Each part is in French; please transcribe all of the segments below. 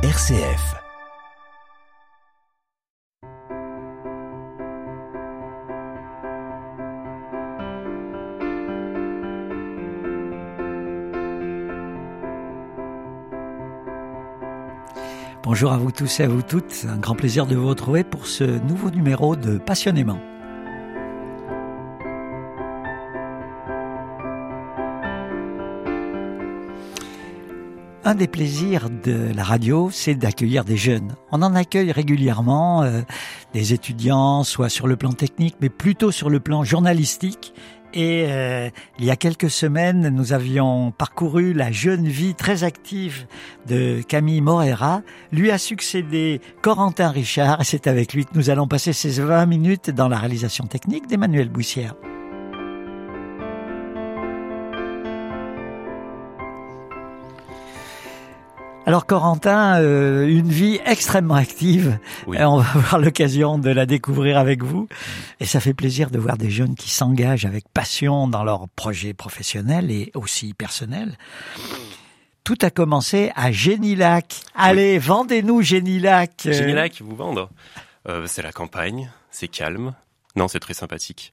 RCF. Bonjour à vous tous et à vous toutes. Un grand plaisir de vous retrouver pour ce nouveau numéro de Passionnément. Un des plaisirs de la radio, c'est d'accueillir des jeunes. On en accueille régulièrement euh, des étudiants, soit sur le plan technique, mais plutôt sur le plan journalistique. Et euh, il y a quelques semaines, nous avions parcouru la jeune vie très active de Camille Morera. Lui a succédé Corentin Richard et c'est avec lui que nous allons passer ces 20 minutes dans la réalisation technique d'Emmanuel Boussière. Alors Corentin, euh, une vie extrêmement active. Oui. Euh, On va avoir l'occasion de la découvrir avec vous. Et ça fait plaisir de voir des jeunes qui s'engagent avec passion dans leurs projets professionnels et aussi personnels. Tout a commencé à Génilac. Allez, vendez-nous Génilac. Euh, Génilac, vous vendre. Euh, c'est la campagne, c'est calme. Non, c'est très sympathique.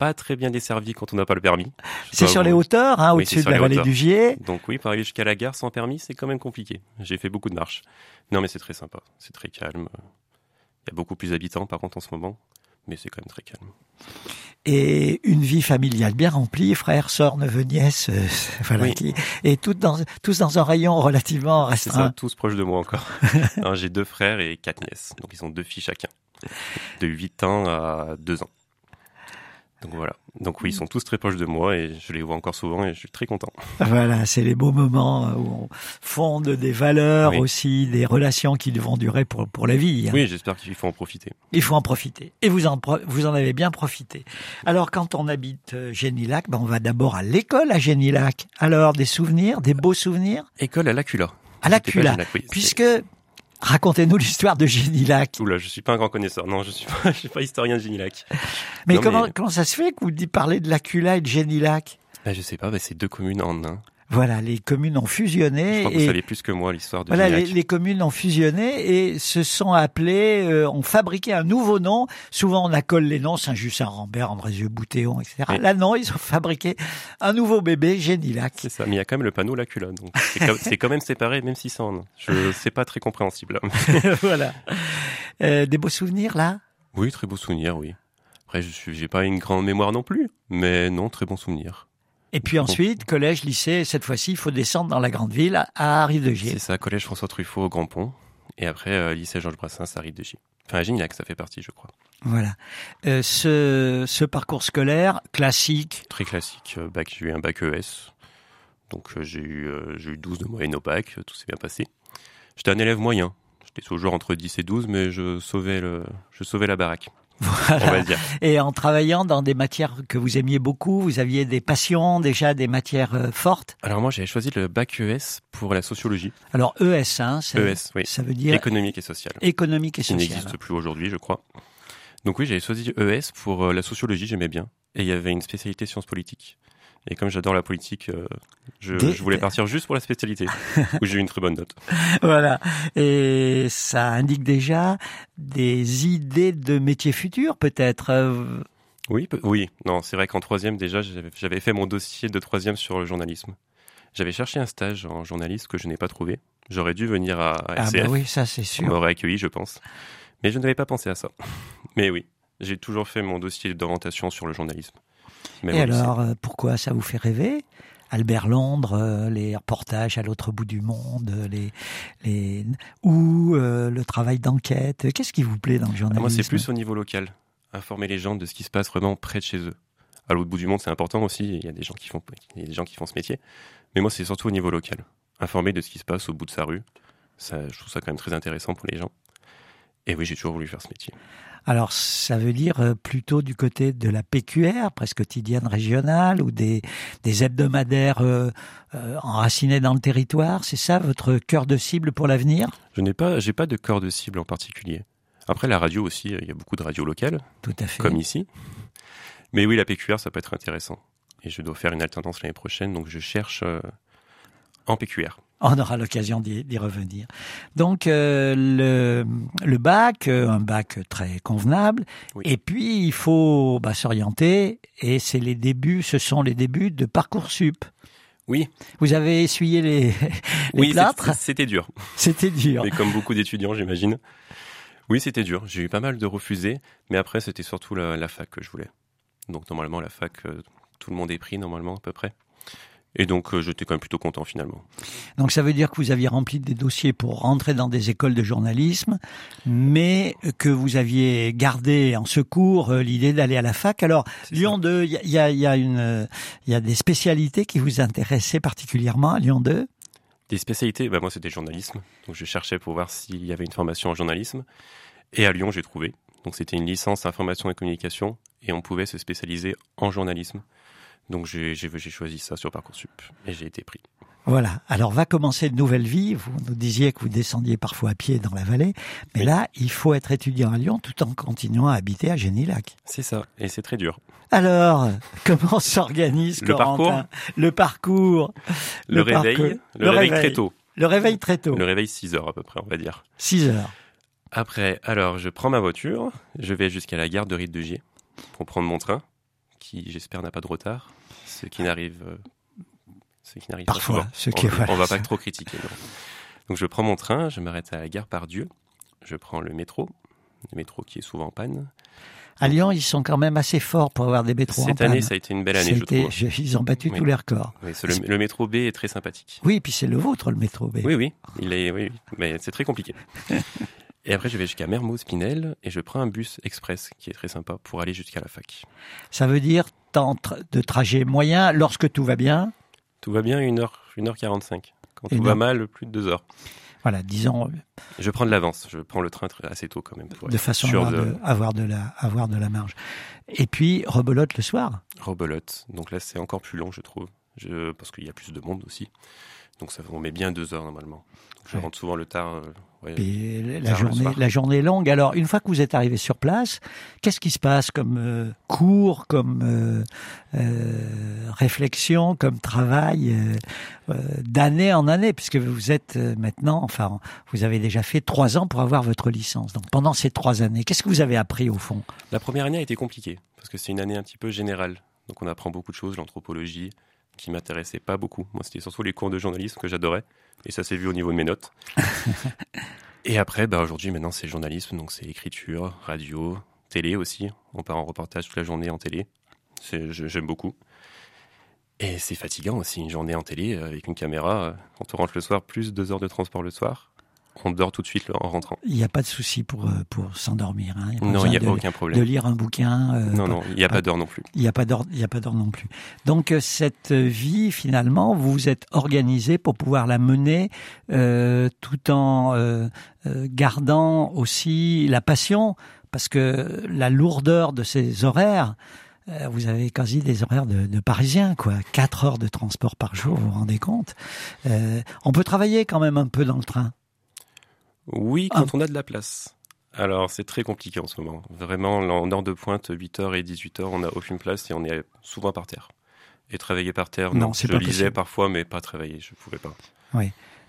Pas très bien desservi quand on n'a pas le permis. C'est sur les hauteurs, hein, Oui, au-dessus de la vallée hauteurs. du Gier. Donc oui, pour arriver jusqu'à la gare sans permis, c'est quand même compliqué. J'ai fait beaucoup de marches. Non, mais c'est très sympa. C'est très calme. Il y a beaucoup plus d'habitants, par contre, en ce moment. Mais c'est quand même très calme. et une vie familiale bien remplie, frères, sœurs, neveux, nièces, euh, voilà, Oui. qui, et toutes dans, tous dans un rayon relativement C'est ça, restreint. tous proches de moi encore. Alors, J'ai deux frères et quatre nièces. Donc ils ont deux filles chacun. De 8 ans à 2 ans. Donc voilà. Donc oui, ils sont tous très proches de moi et je les vois encore souvent et je suis très content. Voilà, c'est les beaux moments euh, où on fonde des valeurs Oui. aussi, des relations qui vont durer pour, pour la vie. hein. Oui, j'espère qu'il faut en profiter. Il faut en profiter. Et vous en, vous en avez bien profité. Alors, quand on habite euh, Génilac, ben, on va d'abord à l'école à Génilac. Alors, des souvenirs, des beaux souvenirs? École à l'Acula. À l'Acula. Oui. Puisque, racontez-nous l'histoire de Génilac. Oula, je suis pas un grand connaisseur. Non, je suis pas, je suis pas historien de Génilac. Mais, Non, comment, mais- comment ça se fait que vous parler de l'Acula et de Génilac Bah, je sais pas, bah, c'est deux communes en un. Voilà, les communes ont Je fusionné. crois que vous et savez plus que moi l'histoire de Voilà, les, communes ont fusionné et se sont appelées, euh, ont fabriqué un nouveau nom. Souvent, on accole les noms Saint-Just, Saint-Rambert, Andrézieux, Boutéon, etc. Oui. Là, non, ils ont fabriqué un nouveau bébé, Génilac. C'est ça, mais il y a quand même le panneau l'Acula. Donc c'est quand, même séparé, même si c'est en. Je, c'est pas très compréhensible. voilà. Euh, des beaux souvenirs, là? Oui, très beau souvenir, oui. Après, je suis, j'ai pas une grande mémoire non plus, mais non, très bon souvenir. Et puis ensuite, collège, lycée, cette fois-ci, il faut descendre dans la grande ville, à Rive-de-Gier. C'est ça, collège François Truffaut au Grand Pont, et après euh, lycée Georges Brassens à Rive de J. Enfin, à Gignac, ça fait partie, je crois. Voilà. Euh, ce, ce parcours scolaire classique, Très classique. euh, Bac, j'ai eu un bac ES, donc euh, j'ai eu, eu 12 de moyenne au bac, tout s'est bien passé. J'étais un élève moyen. J'étais toujours entre 10 et 12, mais je sauvais le, je sauvais la baraque, on voilà. va dire. Et en travaillant dans des matières que vous aimiez beaucoup, vous aviez des passions, déjà des matières euh, fortes. Alors moi, j'avais choisi le bac ES pour la sociologie. Alors ES, hein, ça, ES, oui. ça veut dire Économique et sociale. économique et qui social. n'existe plus aujourd'hui, je crois. Donc oui, j'avais choisi ES pour euh, la sociologie, j'aimais bien. Et il y avait une spécialité sciences politiques. Et comme j'adore la politique, euh, je, Des- je voulais partir juste pour la spécialité, où j'ai eu une très bonne note. Voilà. Et ça indique déjà des idées de métiers futurs, peut-être. euh, Oui, oui. Non, c'est vrai qu'en troisième, déjà, j'avais fait mon dossier de troisième sur le journalisme. J'avais cherché un stage en journalisme que je n'ai pas trouvé. J'aurais dû venir à, à Ah bah oui, ça c'est On sûr. m'aurait accueilli, je pense. Mais je n'avais pas pensé à ça. Mais oui, j'ai toujours fait mon dossier d'orientation sur le journalisme. Et alors, euh, pourquoi ça vous fait rêver? Albert Londres, euh, les reportages à l'autre bout du monde, euh, les, les ou euh, le travail d'enquête. Qu'est-ce qui vous plaît dans le Ah, journalisme moi, c'est plus au niveau local. Informer les gens de ce qui se passe vraiment près de chez eux. À l'autre bout du monde, c'est important aussi. Il y a des gens qui font, il y a des gens qui font ce métier. Mais moi, c'est surtout au niveau local. Informer de ce qui se passe au bout de sa rue. Ça, je trouve ça quand même très intéressant pour les gens. Et oui, j'ai toujours voulu faire ce métier. Alors, ça veut dire euh, plutôt du côté de la PQR, presse quotidienne régionale, ou des, des hebdomadaires euh, euh, enracinés dans le territoire. C'est ça votre cœur de cible pour l'avenir? Je n'ai pas, j'ai pas de corps de cible en particulier. Après, la radio aussi, il y a beaucoup de radios locales, Tout à fait. comme ici. Mais oui, la PQR, ça peut être intéressant. Et je dois faire une alternance l'année prochaine, donc je cherche euh, en PQR. On aura l'occasion d'y revenir. Donc euh, le, le bac, euh, un bac très convenable, Oui. et puis il faut bah, s'orienter, et c'est les débuts, ce sont les débuts de parcoursup. Oui, Vous avez essuyé les, les oui, plâtres, c'était dur. c'était dur. Mais comme beaucoup d'étudiants, j'imagine. Oui, c'était dur. J'ai eu pas mal de refusés, mais après, c'était surtout la, la fac que je voulais. Donc, normalement, la fac, euh, tout le monde est pris, normalement, à peu près. Et donc, euh, j'étais quand même plutôt content, finalement. Donc ça veut dire que vous aviez rempli des dossiers pour rentrer dans des écoles de journalisme, mais que vous aviez gardé en secours euh, l'idée d'aller à la fac. Alors Lyon 2, il y a, il y, a, il y, a une, euh, il y a des spécialités qui vous intéressaient particulièrement à Lyon 2 Des spécialités, bah, moi, c'était journalisme. Donc, je cherchais pour voir s'il y avait une formation en journalisme. Et à Lyon, j'ai trouvé. Donc, c'était une licence information et communication. Et on pouvait se spécialiser en journalisme. Donc, j'ai choisi ça sur Parcoursup. Et j'ai été pris. Voilà. Alors va commencer une nouvelle vie. Vous nous disiez que vous descendiez parfois à pied dans la vallée, mais Oui. là, il faut être étudiant à Lyon tout en continuant à habiter à Génilac. C'est ça. Et c'est très dur. Alors, comment s'organise Le Corentin? Parcours Le parcours. Le, réveil, parcours. le, réveil, très tôt. Le réveil très tôt. Le réveil 6 heures à peu près, on va dire. 6 heures. Après, alors, je prends ma voiture, je vais jusqu'à la gare de Rite de Gier pour prendre mon train, qui j'espère n'a pas de retard, ce qui n'arrive, euh, ce qui n'arrive pas Parfois, souvent. ce qui on, voilà, on va pas trop critiquer. non. Donc je prends mon train, je m'arrête à la gare Pardieu, je prends le métro, le métro qui est souvent en panne. À Lyon, ils sont quand même assez forts pour avoir des métros en Cette panne. année, ça a été une belle année, je trouve. je- Ils ont battu Oui. tous les records. Oui, le, le métro B est très sympathique. Oui, puis c'est le vôtre, le métro B. Oui, oui, il est, oui, mais c'est très compliqué. Et après, je vais jusqu'à Mermoz Pinel et je prends un bus express qui est très sympa pour aller jusqu'à la fac. Ça veut dire temps de trajet moyen lorsque tout va bien? Tout va bien, 1h, 1h45. Quand Et tout non. va mal, plus de 2 heures. Voilà, disons, Je prends de l'avance, je prends le train assez tôt quand même. pour de façon à avoir de, avoir, de la, avoir de la marge. Et puis, rebelote le soir? Rebelote. Donc là, c'est encore plus long, je trouve. Je... Parce qu'il y a plus de monde aussi. Donc ça, on met bien 2 heures normalement. Je Ouais. rentre souvent le tard. euh, ouais. Et la, Tard le journée, la journée est longue. Alors, une fois que vous êtes arrivé sur place, qu'est-ce qui se passe comme euh, cours, comme euh, euh, réflexion, comme travail euh, euh, d'année en année, puisque vous êtes euh, maintenant, enfin, vous avez déjà fait trois ans pour avoir votre licence. Donc, pendant ces trois années, qu'est-ce que vous avez appris au fond? La première année a été compliquée parce que c'est une année un petit peu générale. Donc on apprend beaucoup de choses, l'anthropologie qui m'intéressait pas beaucoup. Moi, c'était surtout les cours de journalisme que j'adorais et ça s'est vu au niveau de mes notes. et après, bah, aujourd'hui, maintenant, c'est journalisme, donc c'est écriture, radio, télé aussi. On part en reportage toute la journée en télé. J'aime beaucoup. Et c'est fatigant aussi, une journée en télé euh, avec une caméra. euh, Quand on rentre le soir, plus deux heures de transport le soir. On dort tout de suite en rentrant. Il n'y a pas de souci pour, euh, pour s'endormir. Hein. Il Non, il n'y a de, pas aucun de problème. lire un bouquin. euh, Non, non, il n'y a pas- pas d'heure non plus. Il n'y a pas d'ordre, il n'y a pas d'ordre non plus. Donc euh, cette vie, finalement, vous vous êtes organisé pour pouvoir la mener euh, tout en euh, euh, gardant aussi la passion, parce que la lourdeur de ces horaires. euh, Vous avez quasi des horaires de, de Parisiens, quoi. Quatre heures de transport par jour, vous vous rendez compte Euh, On peut travailler quand même un peu dans le train. Oui, Ah. quand on a de la place. Alors, c'est très compliqué en ce moment. Vraiment, en heure de pointe, 8h et 18h, on n'a aucune place et on est souvent par terre. Et travailler par terre, Non, non, c'est je pas lisais possible. parfois, mais pas travailler, je ne pouvais pas.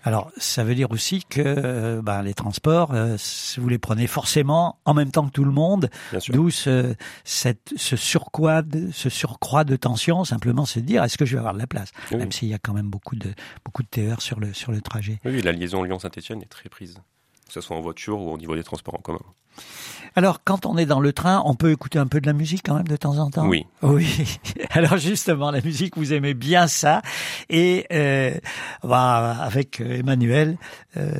Alors, ça veut dire aussi que euh, ben, les transports, euh, vous les prenez forcément en même temps que tout le monde. D'où ce, cette, ce, surcroît de, ce surcroît de tension, simplement se dire est-ce que je vais avoir de la place? Oui. Même s'il y a quand même beaucoup de, beaucoup de TER sur le, sur le trajet. Oui, oui, la liaison Lyon-Saint-Etienne est très prise. Que ce soit en voiture ou au niveau des transports en commun. Alors, quand on est dans le train, on peut écouter un peu de la musique quand même de temps en temps? Oui. Oui. Alors justement, la musique, vous aimez bien ça. Et euh, bah, avec euh, Emmanuel, euh,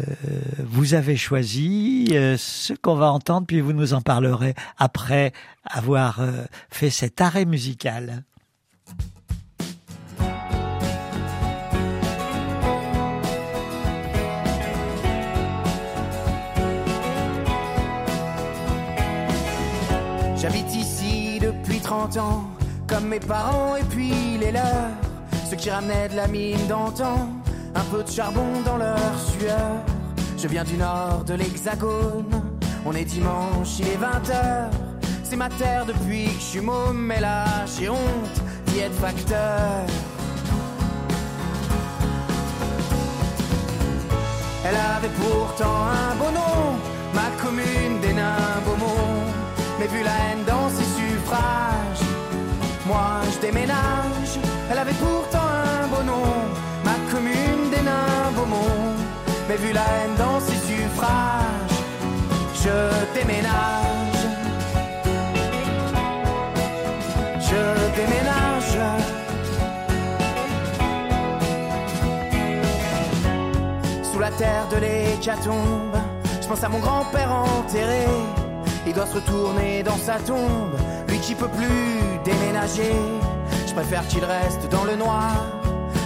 vous avez choisi euh, ce qu'on va entendre, puis vous nous en parlerez après avoir euh, fait cet arrêt musical. comme mes parents et puis les leurs, ceux qui ramenaient de la mine d'antan, un peu de charbon dans leur sueur. Je viens du nord de l'Hexagone, on est dimanche, il est 20h, c'est ma terre depuis que je suis môme, mais là j'ai honte d'y être facteur. Elle avait pourtant un beau nom terre de l'hécatombe, je pense à mon grand-père enterré. Il doit se retourner dans sa tombe, lui qui peut plus déménager. Je préfère qu'il reste dans le noir,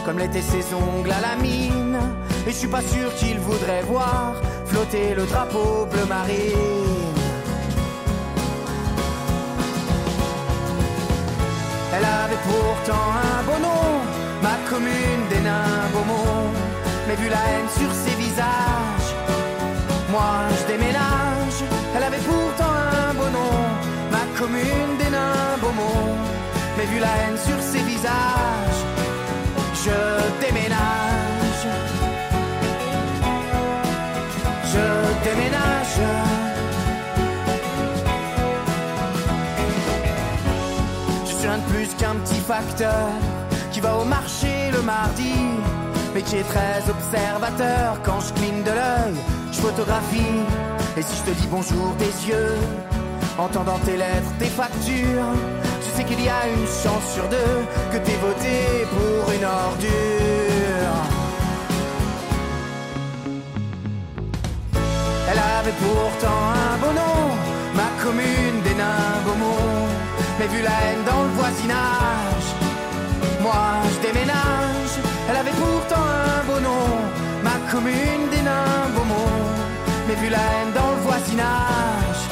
comme l'étaient ses ongles à la mine. Et je suis pas sûr qu'il voudrait voir flotter le drapeau bleu marine. Elle avait pourtant un beau nom, ma commune des nains Beaumont. Mais vu la haine sur ses moi je déménage. Elle avait pourtant un beau nom, ma commune des nains Beaumont. Mais vu la haine sur ses visages, je déménage. Je déménage. Je suis rien de plus qu'un petit facteur qui va au marché le mardi, mais qui est très observateur quand je cligne de l'œil, je photographie. Et si je te dis bonjour des yeux, entendant tes lettres, tes factures, je sais qu'il y a une chance sur deux que t'aies voté pour une ordure. Elle avait pourtant un beau nom, ma commune des nains. Mais vu la haine dans le voisinage, moi je déménage. Commune des nains Beaumont. Mais vu la haine dans le voisinage,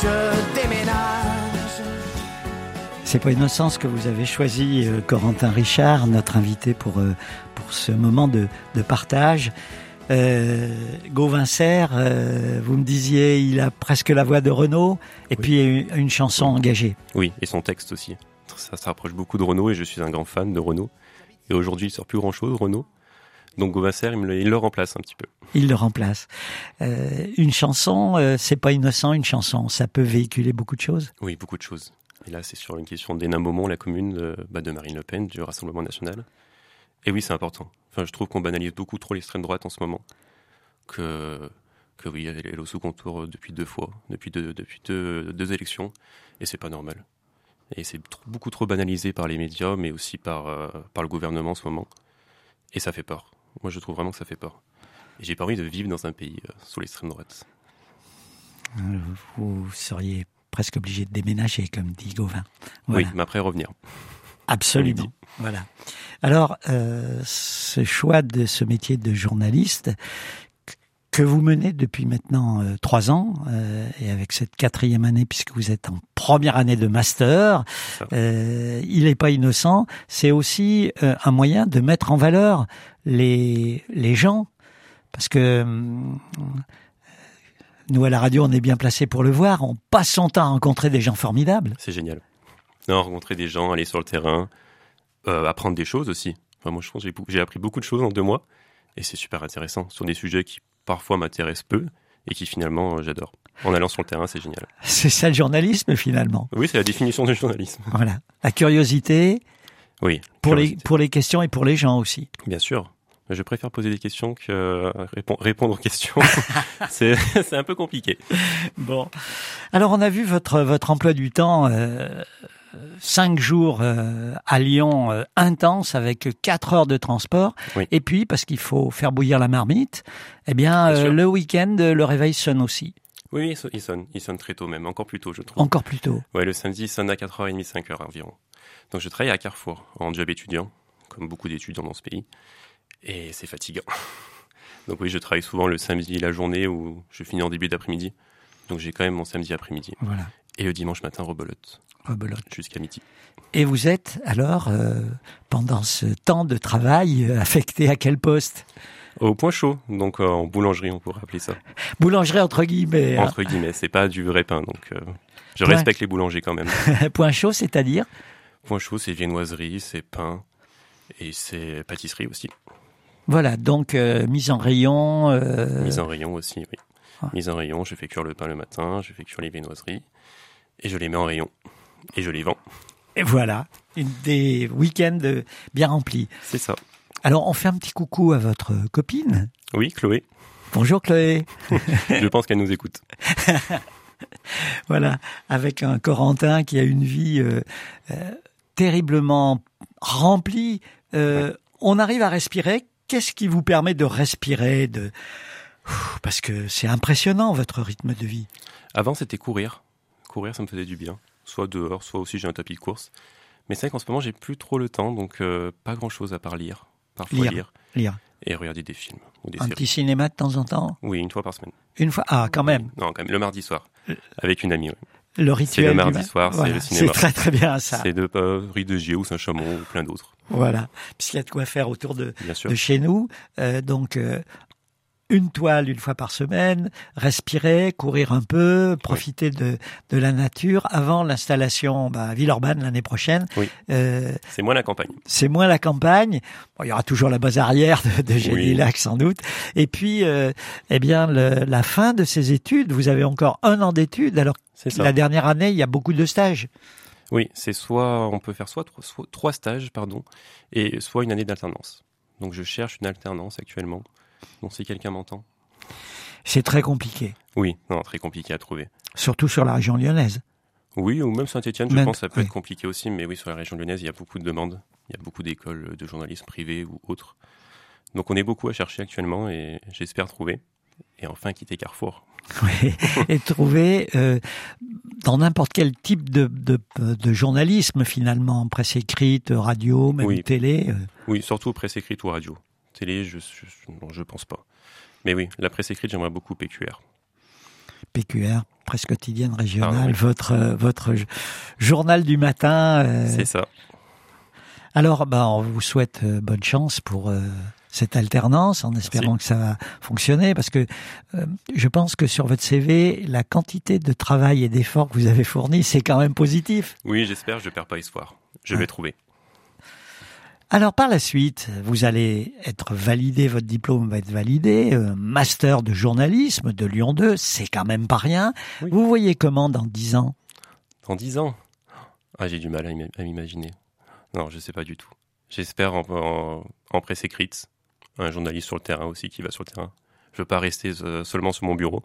je déménage. C'est pas innocence que vous avez choisi, euh, Corentin Richard, notre invité pour, euh, pour ce moment de, de partage. Euh, Gauvin Serre, euh, vous me disiez, il a presque la voix de Renaud, et Oui. puis une, une chanson engagée. Oui, et son texte aussi. Ça se rapproche beaucoup de Renault et je suis un grand fan de Renault. Et aujourd'hui, il sort plus grand chose, Renault. Donc Gauvasser, il, il le remplace un petit peu. Il le remplace. Euh, une chanson, euh, c'est pas innocent, une chanson, ça peut véhiculer beaucoup de choses. Oui, beaucoup de choses. Et là, c'est sur une question d'Hénin Beaumont, la commune de, bah, de Marine Le Pen, du Rassemblement National. Et oui, c'est important. Enfin, je trouve qu'on banalise beaucoup trop l'extrême droite en ce moment. Que, que oui, elle est au sous contour depuis deux fois, depuis deux, depuis deux, deux élections. Et c'est pas normal. Et c'est beaucoup trop banalisé par les médias, mais aussi par, euh, par le gouvernement en ce moment. Et ça fait peur. Moi, je trouve vraiment que ça fait peur. Et j'ai pas envie de vivre dans un pays euh, sous l'extrême droite. Euh, Vous seriez presque obligé de déménager, comme dit Gauvin. Voilà. Oui, mais après revenir. Absolument. Voilà. Alors, euh, ce choix de ce métier de journaliste que vous menez depuis maintenant euh, trois ans, euh, et avec cette quatrième année, puisque vous êtes en première année de master, euh, il n'est pas innocent. C'est aussi un moyen de mettre en valeur les les gens, parce que nous à la radio, on est bien placé pour le voir. On passe son temps à rencontrer des gens formidables. C'est génial. Non, rencontrer des gens, aller sur le terrain, apprendre des choses aussi. Enfin, moi, je pense que j'ai appris beaucoup de choses en deux mois. Et c'est super intéressant sur des sujets qui parfois m'intéressent peu et qui finalement euh, j'adore. En allant sur le terrain, c'est génial. C'est ça le journalisme finalement. Oui, c'est la définition du journalisme. Voilà. La curiosité Oui. pour les, pour les questions et pour les gens aussi. Bien sûr. Je préfère poser des questions que euh, répon- répondre aux questions. c'est c'est un peu compliqué. Bon. Alors on a vu votre, votre emploi du temps, euh, cinq jours euh, à Lyon euh, intense avec quatre heures de transport. Oui. Et puis, parce qu'il faut faire bouillir la marmite, eh bien, Bien euh, le week-end, le réveil sonne aussi. Oui, il sonne- il sonne, il sonne très tôt même, encore plus tôt, je trouve. Encore plus tôt. Ouais, le samedi, il sonne à 4h30, 5h environ. Donc je travaille à Carrefour, en job étudiant, comme beaucoup d'étudiants dans ce pays. Et c'est fatigant. Donc oui, je travaille souvent le samedi, la journée, où je finis en début d'après-midi. Donc j'ai quand même mon samedi après-midi. Voilà. Et le dimanche matin, rebelote, Rebelote. jusqu'à midi. Et vous êtes alors, euh, pendant ce temps de travail, euh, affecté à quel poste? Au point chaud, donc euh, en boulangerie, on pourrait appeler ça. Boulangerie entre guillemets. hein. Entre guillemets, c'est pas du vrai pain, donc euh, je respecte les boulangers quand même. Point chaud, c'est-à-dire? Point chaud, c'est viennoiserie, c'est pain, et c'est pâtisserie aussi. Voilà, donc euh, mise en rayon. euh, Mise en rayon aussi, oui. Ah. Mise en rayon, je fais cuire le pain le matin, je fais cuire les viennoiseries, et je les mets en rayon. Et je les vends. Et voilà, une des week-ends euh, bien remplis. C'est ça. Alors, on fait un petit coucou à votre copine. Oui, Chloé. Bonjour Chloé. Je pense qu'elle nous écoute. voilà, avec un Corentin qui a une vie euh, euh, terriblement remplie. Euh, on arrive à respirer. Qu'est-ce qui vous permet de respirer de... Parce que c'est impressionnant votre rythme de vie. Avant, c'était courir. Courir, ça me faisait du bien. Soit dehors, soit aussi j'ai un tapis de course. Mais c'est vrai qu'en ce moment, j'ai plus trop le temps, donc pas grand-chose à part lire. Parfois lire. lire. lire. Et regarder des films ou des un séries. petit cinéma de temps en temps? Oui, une fois par semaine. Une fois? Ah, quand même. Non, quand même, le mardi soir. Avec une amie, oui. Le C'est rituel. le du mardi ma- soir, c'est le cinéma. C'est très très bien ça. C'est de euh, Rue de Gier ou Saint-Chamond ou plein d'autres, Voilà. Puisqu'il y a de quoi faire autour de chez nous. Euh, donc, euh, une toile une fois par semaine, respirer, courir un peu, profiter de, de la nature avant l'installation bah, à Villeurbanne l'année prochaine. Oui. Euh, C'est moins la campagne. c'est moins la campagne. Bon, il y aura toujours la base arrière de, de Gélilac sans doute. Et puis, euh, eh bien, le- la fin de ces études. Vous avez encore un an d'études. Alors, C'est ça. la dernière année, il y a beaucoup de stages. Oui, c'est soit on peut faire soit trois, soit trois stages, pardon, et soit une année d'alternance. Donc je cherche une alternance actuellement. Donc si quelqu'un m'entend. C'est très compliqué, Oui, non, très compliqué à trouver. surtout sur la région lyonnaise. Oui, ou même Saint-Etienne, je pense que ça peut oui. être compliqué aussi, mais oui, sur la région lyonnaise, il y a beaucoup de demandes. Il y a beaucoup d'écoles de journalisme privés ou autres. Donc on est beaucoup à chercher actuellement et j'espère trouver. Et enfin quitter Carrefour. Oui, et trouver euh, dans n'importe quel type de, de, de journalisme finalement, presse écrite, radio, même Oui. télé. euh, Oui, surtout presse écrite ou radio. Télé, je, je, non, je pense pas. Mais oui, la presse écrite, j'aimerais beaucoup PQR. PQR, presse quotidienne régionale, Ah, oui. votre euh, votre journal du matin. euh, C'est ça. alors, bah, on vous souhaite euh, bonne chance pour euh, cette alternance, en espérant que ça va fonctionner, parce que euh, je pense que sur votre CV, la quantité de travail et d'efforts que vous avez fournis, c'est quand même positif. Oui, j'espère, je perds pas espoir. Je Ah. vais trouver. Alors par la suite, vous allez être validé, votre diplôme va être validé, euh, master de journalisme de Lyon 2, c'est quand même pas rien. Oui. Vous voyez comment dans 10 ans? Dans 10 ans? Ah, j'ai du mal à ima- à m'imaginer. Non, je sais pas du tout. J'espère en, en- en presse écrite, un journaliste sur le terrain aussi qui va sur le terrain. Je veux pas rester euh, seulement sur mon bureau,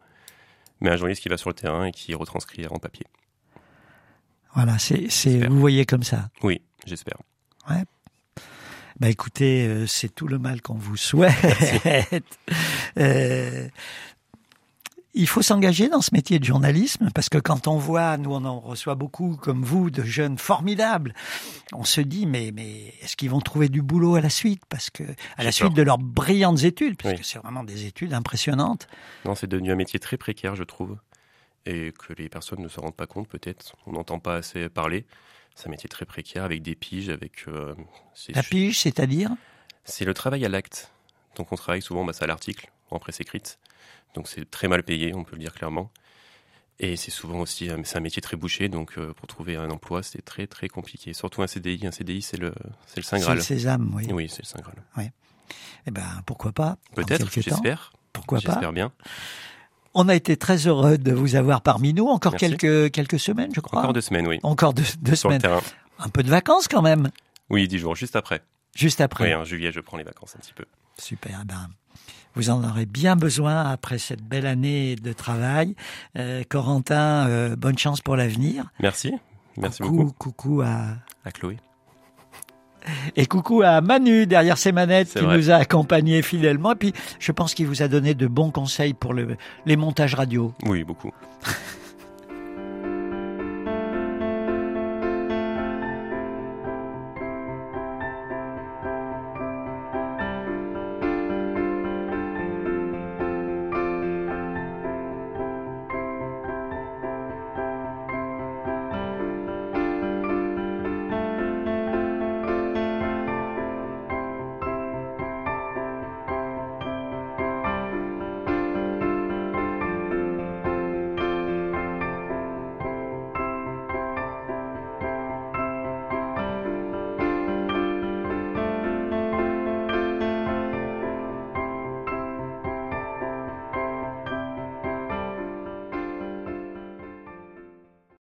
mais un journaliste qui va sur le terrain et qui retranscrit en papier. Voilà, c'est, vous voyez comme ça? Oui, j'espère. Bah écoutez, euh, c'est tout le mal qu'on vous souhaite. Euh, il faut s'engager dans ce métier de journalisme parce que quand on voit, nous on en reçoit beaucoup comme vous, de jeunes formidables, on se dit mais mais est-ce qu'ils vont trouver du boulot à la suite? Parce que à la suite peur. de leurs brillantes études, parce Oui. que c'est vraiment des études impressionnantes. Non, c'est devenu un métier très précaire, je trouve, et que les personnes ne se rendent pas compte peut-être. On n'entend pas assez parler. C'est un métier très précaire avec des piges, avec. euh, c'est- La pige, c'est-à-dire? C'est le travail à l'acte. Donc on travaille souvent, bah, c'est à l'article, en presse écrite. Donc c'est très mal payé, on peut le dire clairement. Et c'est souvent aussi, euh, c'est un métier très bouché, donc euh, pour trouver un emploi, c'est très très compliqué. Surtout un CDI. Un CDI, c'est le, c'est le Saint C'est Graal. le sésame, oui. Oui, c'est le Saint Graal. Eh ben pourquoi pas? Peut-être, j'espère. Pourquoi pas? J'espère bien. On a été très heureux de vous avoir parmi nous. Encore Merci. quelques quelques semaines, je crois. Encore deux semaines, oui. Encore deux, deux Sur le semaines. Un peu de vacances quand même. Oui, dix jours, juste après. Juste après. Oui, en juillet, je prends les vacances un petit peu. Super. eh Ben, vous en aurez bien besoin après cette belle année de travail. Euh, Corentin, euh, bonne chance pour l'avenir. Merci. Merci coucou, beaucoup. Coucou à À Chloé. Et coucou à Manu derrière ses manettes qui vrai. nous a accompagnés fidèlement. Et puis, je pense qu'il vous a donné de bons conseils pour le, les montages radio. Oui, beaucoup.